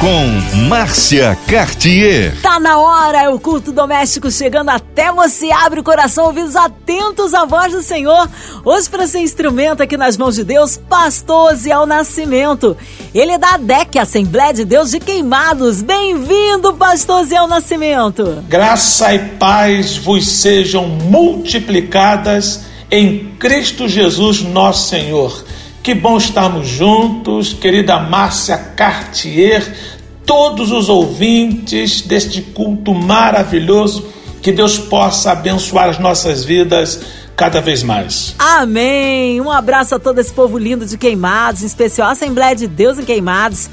Com Márcia Cartier. Tá na hora, é o culto doméstico chegando até você. Abre o coração, ouvidos atentos à voz do Senhor. Hoje, para ser instrumento aqui nas mãos de Deus, Pastor Ziel Nascimento. Ele é da ADEC, Assembleia de Deus de Queimados. Bem-vindo, Pastor Ziel Nascimento. Graça e paz vos sejam multiplicadas em Cristo Jesus, nosso Senhor. Que bom estarmos juntos, querida Márcia Cartier, todos os ouvintes deste culto maravilhoso. Que Deus possa abençoar as nossas vidas cada vez mais. Amém. Um abraço a todo esse povo lindo de Queimados, em especial a Assembleia de Deus em Queimados.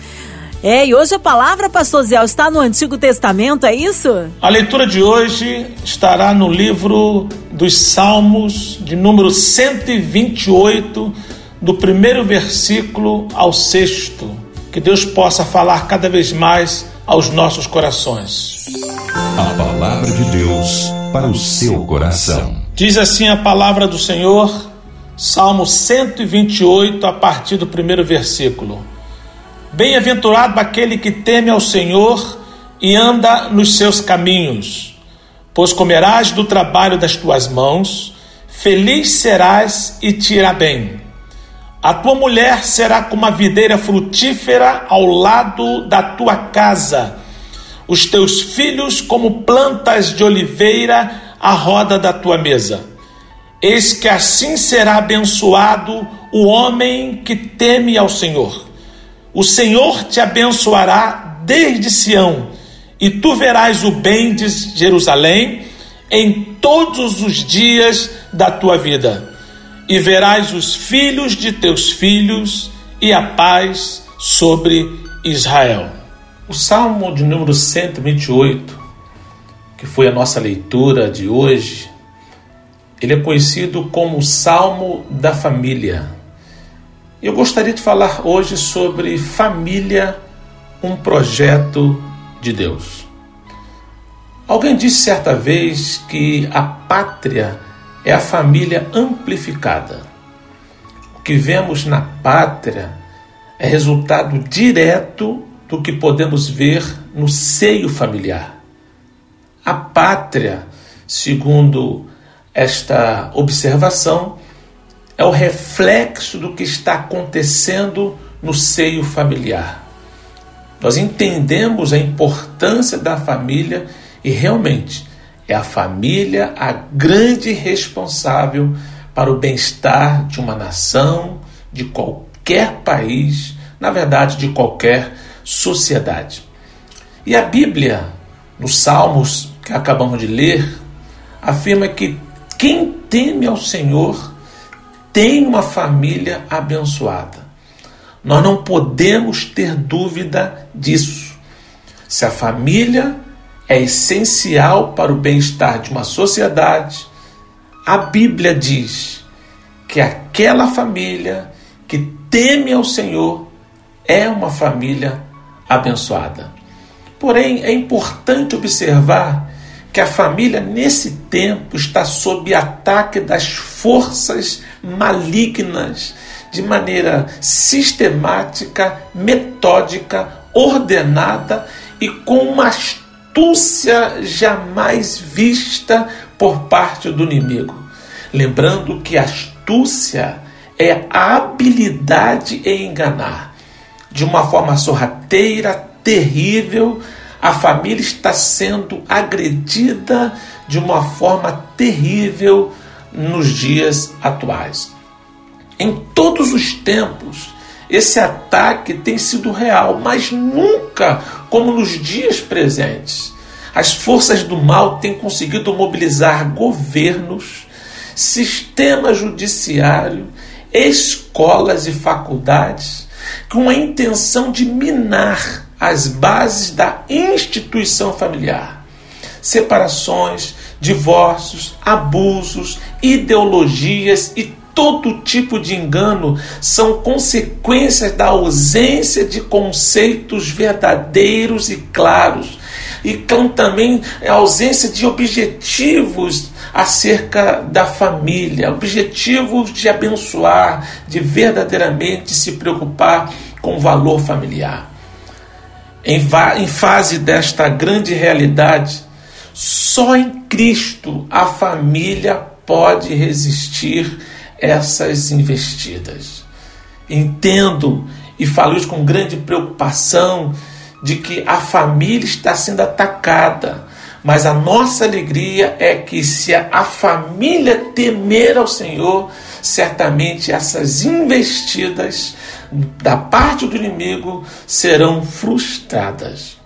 É, e hoje a palavra, pastor Zé, está no Antigo Testamento, é isso? A leitura de hoje estará no livro dos Salmos, de número 128 do primeiro versículo ao sexto. Que Deus possa falar cada vez mais aos nossos corações. A palavra de Deus para o seu coração. Diz assim a palavra do Senhor, Salmo 128, a partir do primeiro versículo. Bem-aventurado aquele que teme ao Senhor e anda nos seus caminhos, pois comerás do trabalho das tuas mãos, feliz serás e te irá bem. A tua mulher será como a videira frutífera ao lado da tua casa, os teus filhos como plantas de oliveira à roda da tua mesa. Eis que assim será abençoado o homem que teme ao Senhor. O Senhor te abençoará desde Sião, e tu verás o bem de Jerusalém em todos os dias da tua vida e verás os filhos de teus filhos e a paz sobre Israel. O Salmo de número 128, que foi a nossa leitura de hoje, ele é conhecido como o Salmo da Família. Eu gostaria de falar hoje sobre família, um projeto de Deus. Alguém disse certa vez que a pátria é a família amplificada. O que vemos na pátria é resultado direto do que podemos ver no seio familiar. A pátria, segundo esta observação, é o reflexo do que está acontecendo no seio familiar. Nós entendemos a importância da família e realmente é a família a grande responsável para o bem-estar de uma nação, de qualquer país, na verdade, de qualquer sociedade. E a Bíblia, nos Salmos que acabamos de ler, afirma que quem teme ao Senhor tem uma família abençoada. Nós não podemos ter dúvida disso. Se a família é essencial para o bem-estar de uma sociedade, a Bíblia diz que aquela família que teme ao Senhor é uma família abençoada. Porém, é importante observar que a família nesse tempo está sob ataque das forças malignas de maneira sistemática, metódica, ordenada e com uma astúcia jamais vista por parte do inimigo. Lembrando que astúcia é a habilidade em enganar. De uma forma sorrateira, terrível, a família está sendo agredida de uma forma terrível nos dias atuais. Em todos os tempos, esse ataque tem sido real, mas nunca como nos dias presentes. As forças do mal têm conseguido mobilizar governos, sistema judiciário, escolas e faculdades com a intenção de minar as bases da instituição familiar. Separações, divórcios, abusos, ideologias e todo tipo de engano são consequências da ausência de conceitos verdadeiros e claros e também a ausência de objetivos acerca da família, objetivos de abençoar, de verdadeiramente se preocupar com o valor familiar. Em, em fase desta grande realidade, só em Cristo a família pode resistir essas investidas. Entendo e falo isso com grande preocupação de que a família está sendo atacada. Mas a nossa alegria é que se a família temer ao Senhor, certamente essas investidas da parte do inimigo serão frustradas.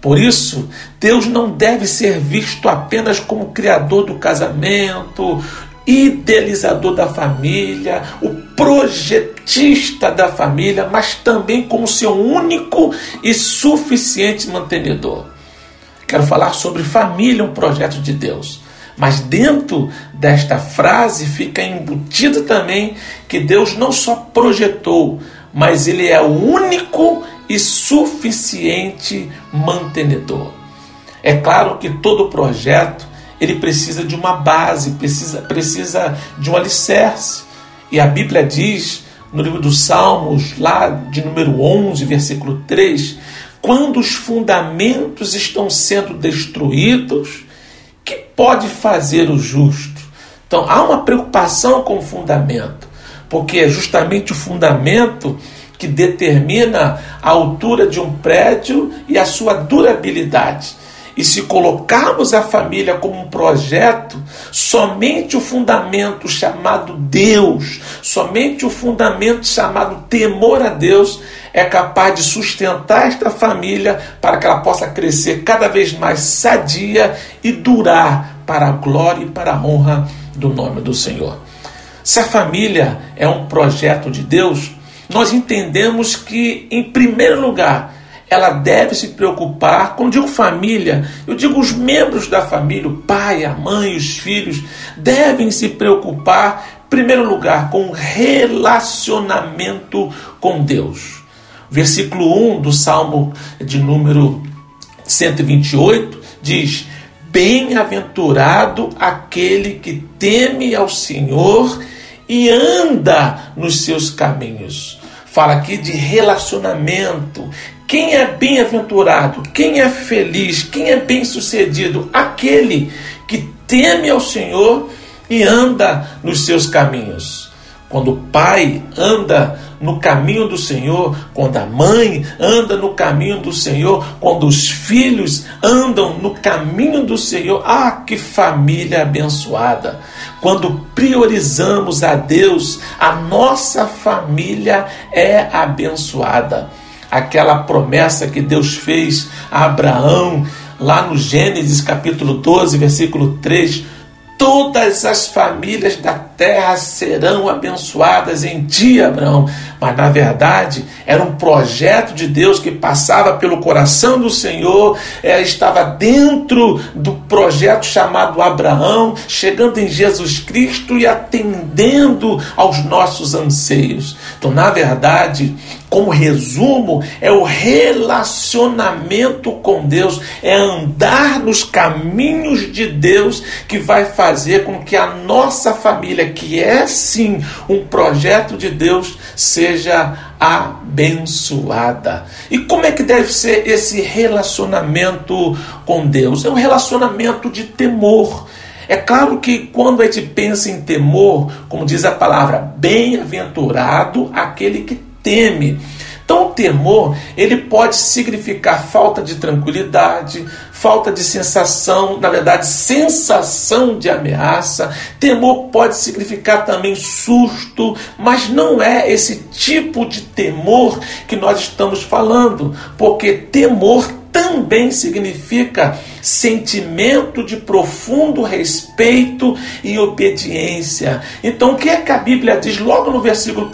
Por isso, Deus não deve ser visto apenas como criador do casamento, idealizador da família, o projetista da família, mas também como seu único e suficiente mantenedor. Quero falar sobre família, um projeto de Deus. Mas dentro desta frase fica embutido também que Deus não só projetou, mas Ele é o único e suficiente mantenedor. É claro que todo projeto ele precisa de uma base, precisa, precisa de um alicerce. E a Bíblia diz no livro dos Salmos, lá de número 11, versículo 3, quando os fundamentos estão sendo destruídos, que pode fazer o justo? Então há uma preocupação com o fundamento, porque é justamente o fundamento que determina a altura de um prédio e a sua durabilidade. E se colocarmos a família como um projeto, somente o fundamento chamado Deus, somente o fundamento chamado temor a Deus é capaz de sustentar esta família para que ela possa crescer cada vez mais sadia e durar para a glória e para a honra do nome do Senhor. Se a família é um projeto de Deus, nós entendemos que, em primeiro lugar, ela deve se preocupar, quando digo família, eu digo os membros da família, o pai, a mãe, os filhos, devem se preocupar, em primeiro lugar, com relacionamento com Deus. Versículo 1 do Salmo de número 128 diz: Bem-aventurado aquele que teme ao Senhor e anda nos seus caminhos. Fala aqui de relacionamento, quem é bem-aventurado, quem é feliz, quem é bem-sucedido? Aquele que teme ao Senhor e anda nos seus caminhos. Quando o pai anda no caminho do Senhor, quando a mãe anda no caminho do Senhor, quando os filhos andam no caminho do Senhor, ah, que família abençoada! Quando priorizamos a Deus, a nossa família é abençoada aquela promessa que Deus fez a Abraão, lá no Gênesis capítulo 12, versículo 3. Todas as famílias da terra serão abençoadas em ti, Abraão. Mas na verdade era um projeto de Deus que passava pelo coração do Senhor, é, estava dentro do projeto chamado Abraão, chegando em Jesus Cristo e atendendo aos nossos anseios. Então, na verdade, como resumo, é o relacionamento com Deus, é andar nos caminhos de Deus que vai fazer com que a nossa família, que é sim um projeto de Deus, seja abençoada. E como é que deve ser esse relacionamento com Deus? É um relacionamento de temor. É claro que quando a gente pensa em temor, como diz a palavra, bem-aventurado aquele que teme. Então, o temor, ele pode significar falta de tranquilidade, falta de sensação, na verdade, sensação de ameaça. Temor pode significar também susto, mas não é esse tipo de temor que nós estamos falando, porque temor também significa sentimento de profundo respeito e obediência. Então, o que é que a Bíblia diz logo no versículo 1?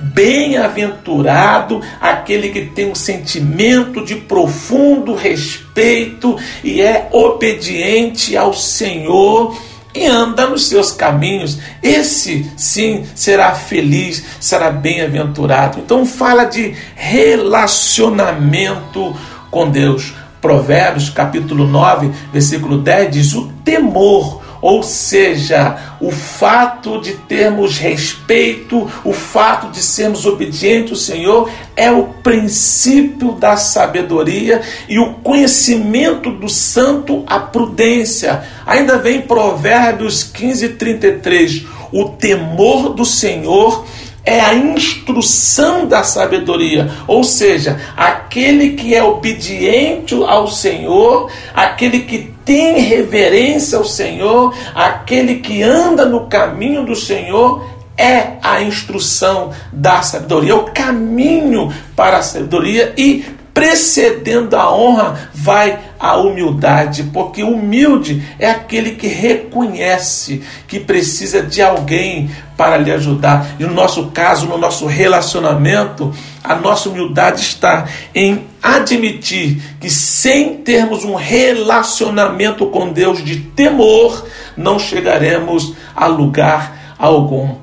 Bem-aventurado aquele que tem um sentimento de profundo respeito e é obediente ao Senhor e anda nos seus caminhos, esse sim será feliz, será bem-aventurado. Então fala de relacionamento com Deus. Provérbios, capítulo 9, versículo 10, diz: O temor ou seja, o fato de termos respeito, o fato de sermos obedientes ao Senhor é o princípio da sabedoria e o conhecimento do santo, a prudência. Ainda vem Provérbios 15, 33. O temor do Senhor é a instrução da sabedoria, ou seja, aquele que é obediente ao Senhor, aquele que tem reverência ao Senhor, aquele que anda no caminho do Senhor, é a instrução da sabedoria, é o caminho para a sabedoria e precedendo a honra vai a humildade, porque humilde é aquele que reconhece que precisa de alguém para lhe ajudar. E no nosso caso, no nosso relacionamento, a nossa humildade está em admitir que sem termos um relacionamento com Deus de temor, não chegaremos a lugar algum.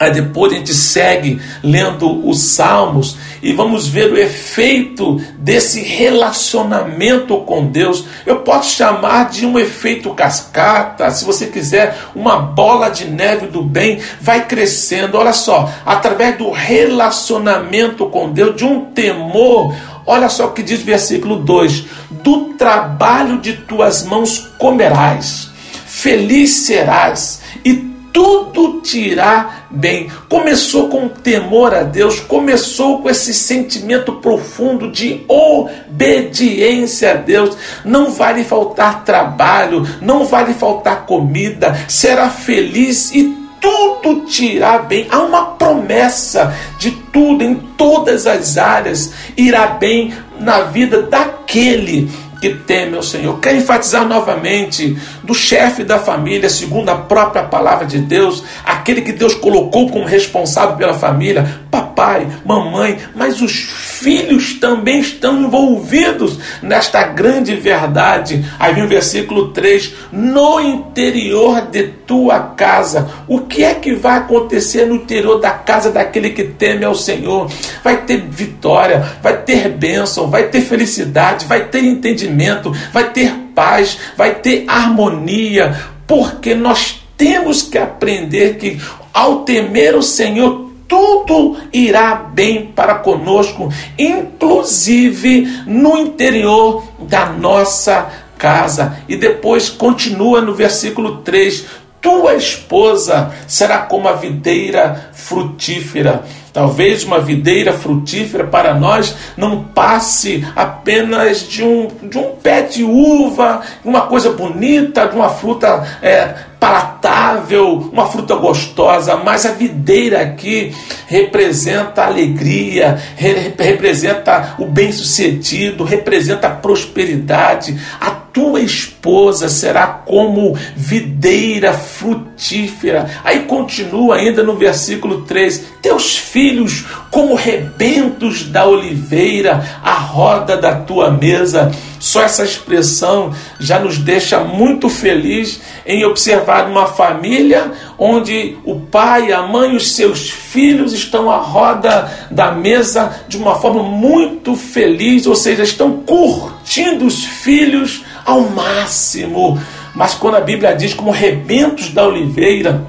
Aí depois a gente segue lendo os Salmos e vamos ver o efeito desse relacionamento com Deus. Eu posso chamar de um efeito cascata, se você quiser, uma bola de neve do bem vai crescendo. Olha só, através do relacionamento com Deus, de um temor. Olha só o que diz o versículo 2: Do trabalho de tuas mãos comerás, feliz serás e tudo te irá bem. Começou com temor a Deus, começou com esse sentimento profundo de obediência a Deus. Não vai lhe faltar trabalho, não vai lhe faltar comida, será feliz e tudo te irá bem. Há uma promessa de tudo, em todas as áreas, irá bem na vida daquele que teme ao Senhor. Quero enfatizar novamente do chefe da família, segundo a própria palavra de Deus, aquele que Deus colocou como responsável pela família, papai, mamãe, mas os filhos também estão envolvidos nesta grande verdade. Aí vem o versículo 3: No interior de tua casa, o que é que vai acontecer no interior da casa daquele que teme ao Senhor? Vai ter vitória, vai ter bênção, vai ter felicidade, vai ter entendimento, vai ter paz, vai ter harmonia, porque nós temos que aprender que ao temer o Senhor, tudo irá bem para conosco, inclusive no interior da nossa casa. E depois continua no versículo 3: Tua esposa será como a videira frutífera. Talvez uma videira frutífera para nós não passe apenas de um, de um pé de uva, uma coisa bonita, de uma fruta é, palatável, uma fruta gostosa, mas a videira aqui representa alegria, re representa o bem-sucedido, representa a prosperidade. A tua esposa será como videira frutífera. Aí continua ainda no versículo 3: Teus filhos como rebentos da oliveira, a roda da tua mesa. Só essa expressão já nos deixa muito feliz em observar uma família onde o pai, a mãe e os seus filhos estão à roda da mesa de uma forma muito feliz, ou seja, estão curtindo os filhos ao máximo. Mas quando a Bíblia diz como rebentos da oliveira,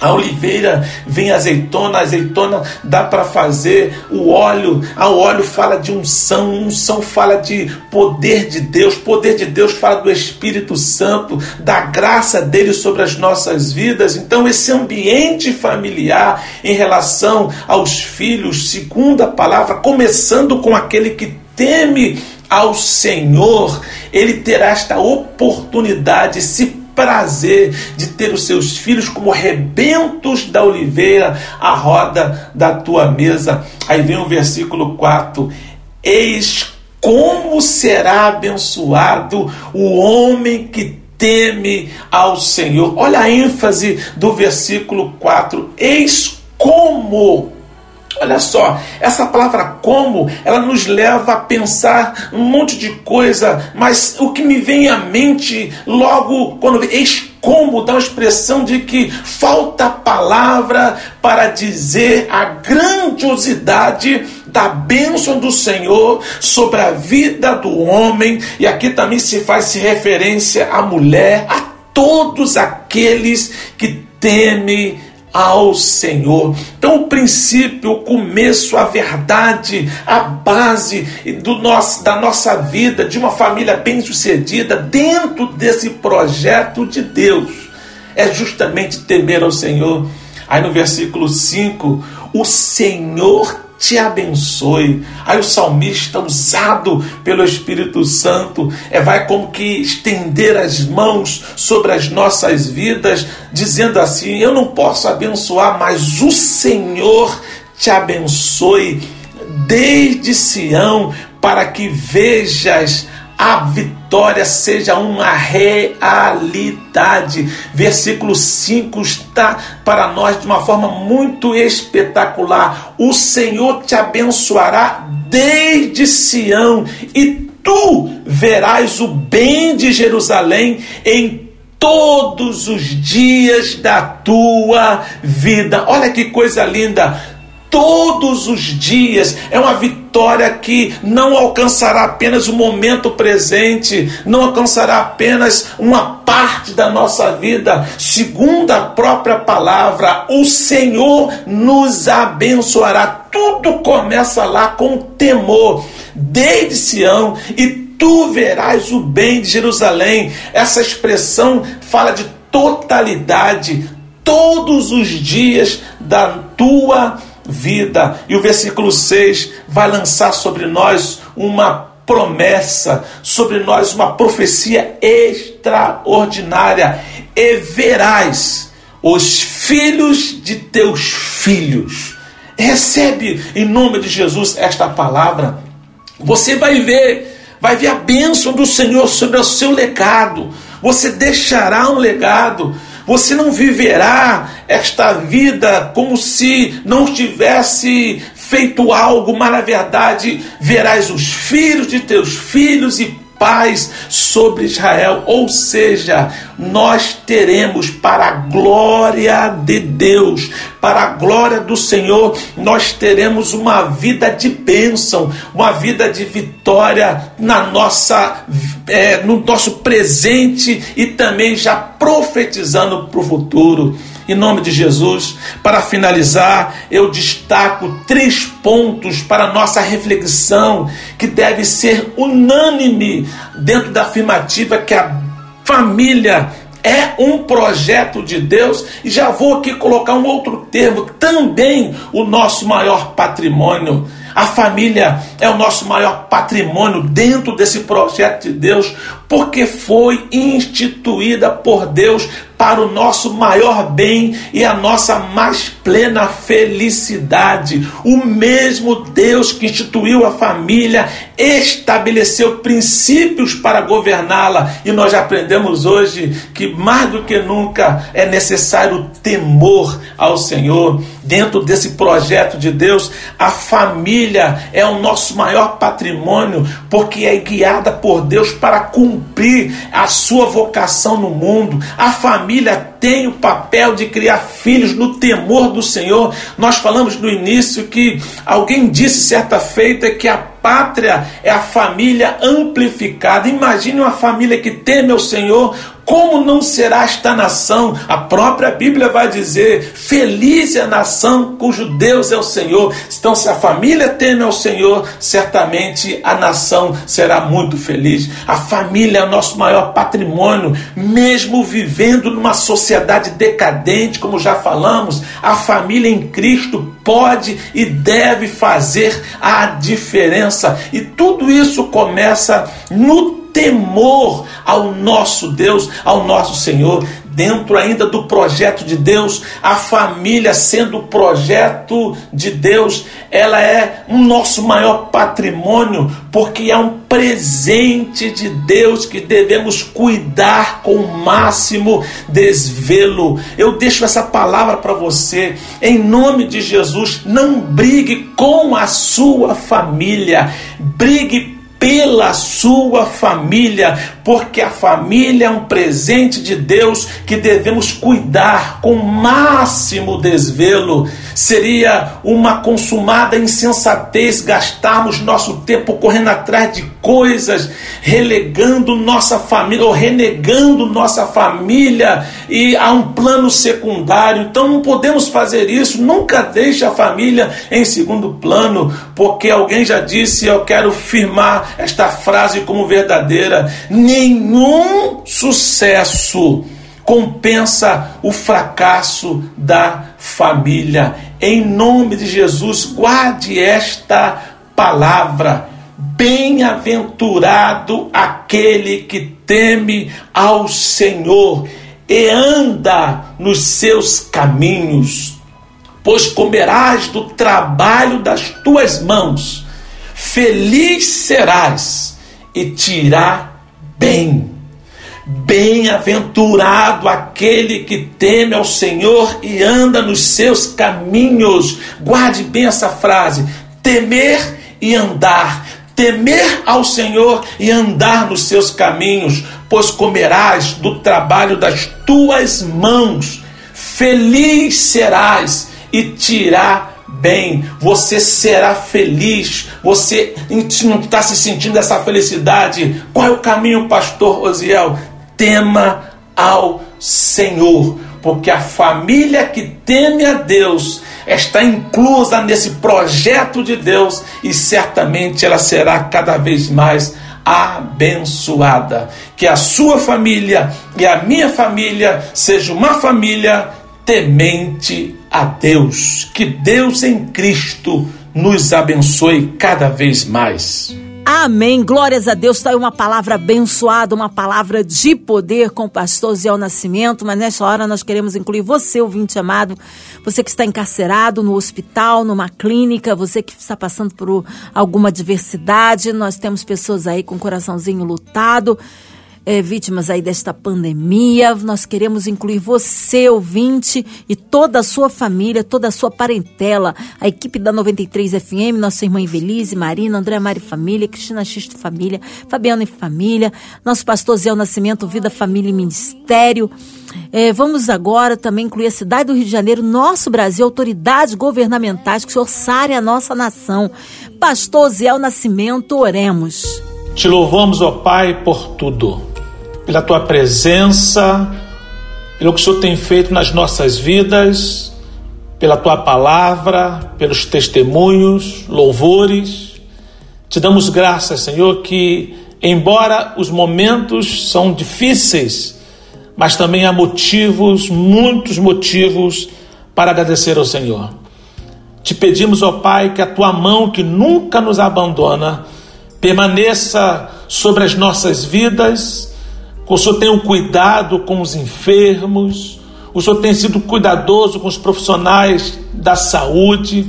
a oliveira vem azeitona, azeitona dá para fazer o óleo. A óleo fala de unção, unção fala de poder de Deus, poder de Deus fala do Espírito Santo, da graça dele sobre as nossas vidas. Então, esse ambiente familiar em relação aos filhos, segundo a palavra, começando com aquele que teme ao Senhor, ele terá esta oportunidade, se prazer de ter os seus filhos como rebentos da oliveira à roda da tua mesa. Aí vem o versículo 4: Eis como será abençoado o homem que teme ao Senhor. Olha a ênfase do versículo 4: Eis como Olha só, essa palavra como, ela nos leva a pensar um monte de coisa, mas o que me vem à mente logo quando eis como dá a expressão de que falta palavra para dizer a grandiosidade da bênção do Senhor sobre a vida do homem, e aqui também se faz referência à mulher, a todos aqueles que temem ao Senhor. Então, o princípio, o começo, a verdade, a base do nosso, da nossa vida, de uma família bem-sucedida, dentro desse projeto de Deus, é justamente temer ao Senhor. Aí no versículo 5, o Senhor te abençoe. Aí o salmista, usado pelo Espírito Santo, é, vai como que estender as mãos sobre as nossas vidas, dizendo assim: Eu não posso abençoar, mas o Senhor te abençoe desde Sião, para que vejas a vitória seja uma realidade. Versículo 5 está para nós de uma forma muito espetacular. O Senhor te abençoará desde Sião e tu verás o bem de Jerusalém em todos os dias da tua vida. Olha que coisa linda! todos os dias. É uma vitória que não alcançará apenas o momento presente, não alcançará apenas uma parte da nossa vida. Segundo a própria palavra, o Senhor nos abençoará. Tudo começa lá com temor, desde Sião, e tu verás o bem de Jerusalém. Essa expressão fala de totalidade, todos os dias da tua vida. E o versículo 6 vai lançar sobre nós uma promessa, sobre nós uma profecia extraordinária. E verás os filhos de teus filhos. Recebe em nome de Jesus esta palavra. Você vai ver, vai ver a bênção do Senhor sobre o seu legado. Você deixará um legado você não viverá esta vida como se não tivesse feito algo, mas na verdade verás os filhos de teus filhos e paz sobre Israel, ou seja, nós teremos para a glória de Deus, para a glória do Senhor, nós teremos uma vida de bênção, uma vida de vitória na nossa, é, no nosso presente e também já profetizando para o futuro em nome de Jesus. Para finalizar, eu destaco três pontos para nossa reflexão que deve ser unânime dentro da afirmativa que a família é um projeto de Deus, e já vou aqui colocar um outro termo, também o nosso maior patrimônio. A família é o nosso maior patrimônio dentro desse projeto de Deus, porque foi instituída por Deus para o nosso maior bem e a nossa mais plena felicidade. O mesmo Deus que instituiu a família estabeleceu princípios para governá-la, e nós aprendemos hoje que mais do que nunca é necessário temor ao Senhor. Dentro desse projeto de Deus, a família é o nosso maior patrimônio, porque é guiada por Deus para cumprir a sua vocação no mundo. A família tem o papel de criar filhos no temor do Senhor. Nós falamos no início que alguém disse certa feita que a pátria é a família amplificada. Imagine uma família que teme ao Senhor, como não será esta nação? A própria Bíblia vai dizer: Feliz é a nação cujo Deus é o Senhor. Então, se a família teme ao Senhor, certamente a nação será muito feliz. A família é o nosso maior patrimônio, mesmo vivendo numa sociedade decadente, como já falamos, a família em Cristo pode e deve fazer a diferença. E tudo isso começa no temor ao nosso Deus, ao nosso Senhor, dentro ainda do projeto de Deus, a família sendo o projeto de Deus, ela é o nosso maior patrimônio, porque é um presente de Deus que devemos cuidar com o máximo desvelo. Eu deixo essa palavra para você, em nome de Jesus, não brigue com a sua família, brigue pela sua família, porque a família é um presente de Deus que devemos cuidar com máximo desvelo. Seria uma consumada insensatez gastarmos nosso tempo correndo atrás de coisas, relegando nossa família ou renegando nossa família e a um plano secundário. Então não podemos fazer isso. Nunca deixe a família em segundo plano, porque alguém já disse, eu quero firmar esta frase como verdadeira: nenhum sucesso compensa o fracasso da família. Em nome de Jesus, guarde esta palavra. Bem-aventurado aquele que teme ao Senhor e anda nos seus caminhos, pois comerás do trabalho das tuas mãos feliz serás e te irá bem. Bem-aventurado aquele que teme ao Senhor e anda nos seus caminhos. Guarde bem essa frase: temer e andar. Temer ao Senhor e andar nos seus caminhos, pois comerás do trabalho das tuas mãos. Feliz serás e te irá bem, você será feliz, você não está se sentindo essa felicidade. Qual é o caminho, pastor Osiel? Tema ao Senhor, porque a família que teme a Deus está inclusa nesse projeto de Deus e certamente ela será cada vez mais abençoada. Que a sua família e a minha família seja uma família temente a Deus. Que Deus em Cristo nos abençoe cada vez mais. Amém. Glórias a Deus. Está aí uma palavra abençoada, uma palavra de poder com o pastor Zé Nascimento. Mas nessa hora nós queremos incluir você, ouvinte amado, você que está encarcerado no hospital, numa clínica, você que está passando por alguma adversidade. Nós temos pessoas aí com o coraçãozinho lutado é, vítimas aí desta pandemia. Nós queremos incluir você, ouvinte, e toda a sua família, toda a sua parentela, a equipe da 93 FM, nossa irmã Evelise, Marina, André Mari Família, Cristina Xisto Família, Fabiana e Família, nosso pastor Zé Nascimento, Vida, Família e Ministério. É, vamos agora também incluir a cidade do Rio de Janeiro, nosso Brasil, autoridades governamentais que o Senhor sare a nossa nação. Pastor Zé Nascimento, oremos. Te louvamos, ó Pai, por tudo pela tua presença, pelo que o Senhor tem feito nas nossas vidas, pela tua palavra, pelos testemunhos, louvores. Te damos graças, Senhor, que embora os momentos são difíceis, mas também há motivos, muitos motivos para agradecer ao Senhor. Te pedimos, ó Pai, que a tua mão que nunca nos abandona permaneça sobre as nossas vidas o Senhor tem um cuidado com os enfermos, o Senhor tem sido cuidadoso com os profissionais da saúde.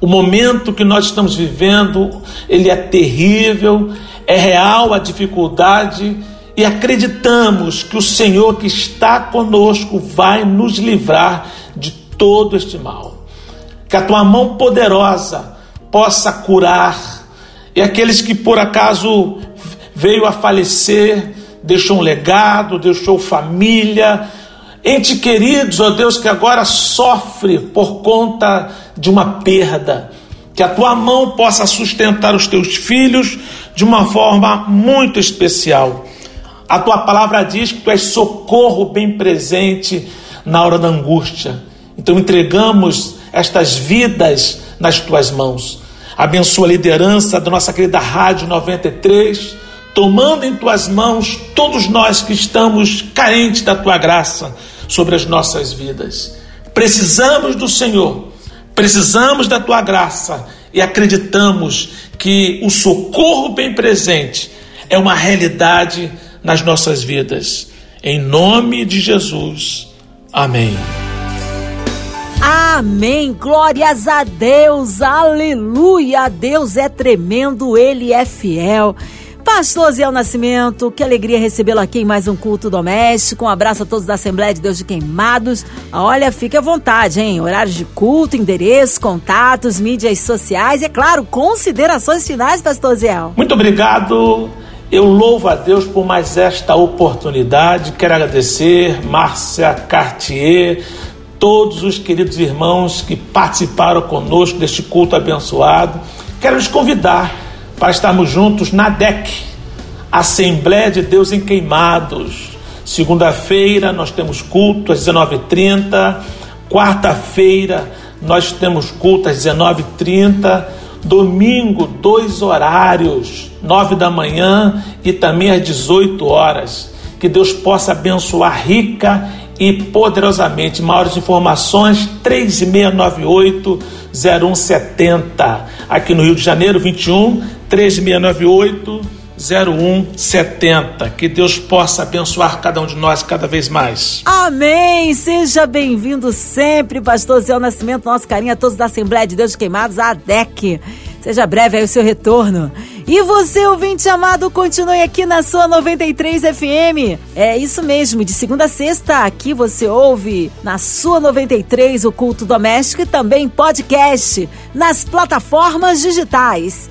O momento que nós estamos vivendo, ele é terrível, é real a dificuldade e acreditamos que o Senhor que está conosco vai nos livrar de todo este mal. Que a tua mão poderosa possa curar e aqueles que por acaso veio a falecer, deixou um legado, deixou família, ente queridos, ó Deus, que agora sofre por conta de uma perda. Que a tua mão possa sustentar os teus filhos de uma forma muito especial. A tua palavra diz que tu és socorro bem presente na hora da angústia. Então entregamos estas vidas nas tuas mãos. Abençoa a liderança da nossa querida Rádio 93 tomando em tuas mãos todos nós que estamos carentes da tua graça sobre as nossas vidas. Precisamos do Senhor, precisamos da tua graça e acreditamos que o socorro bem presente é uma realidade nas nossas vidas. Em nome de Jesus. Amém. Amém. Glórias a Deus. Aleluia. Deus é tremendo, ele é fiel. Pastor Zé Nascimento, que alegria recebê-lo aqui em mais um culto doméstico. Um abraço a todos da Assembleia de Deus de Queimados. Olha, fique à vontade, hein? Horários de culto, endereço, contatos, mídias sociais e, é claro, considerações finais, Pastor Zé. Muito obrigado. Eu louvo a Deus por mais esta oportunidade. Quero agradecer Márcia Cartier, todos os queridos irmãos que participaram conosco deste culto abençoado. Quero os convidar para estarmos juntos na DEC, Assembleia de Deus em Queimados. Segunda-feira nós temos culto às 19h30, quarta-feira nós temos culto às 19h30, domingo, dois horários, 9 da manhã e também às 18 horas. Que Deus possa abençoar rica e poderosamente. Maiores informações 3698 0170. Aqui no Rio de Janeiro, 21 3698 0170. Que Deus possa abençoar cada um de nós cada vez mais. Amém! Seja bem-vindo sempre, Pastor Zé Nascimento. Nosso carinho a todos da Assembleia de Deus Queimados, a ADEC. Seja breve aí o seu retorno. E você, ouvinte amado, continue aqui na sua 93 FM. É isso mesmo, de segunda a sexta, aqui você ouve na sua 93 o culto doméstico e também podcast nas plataformas digitais.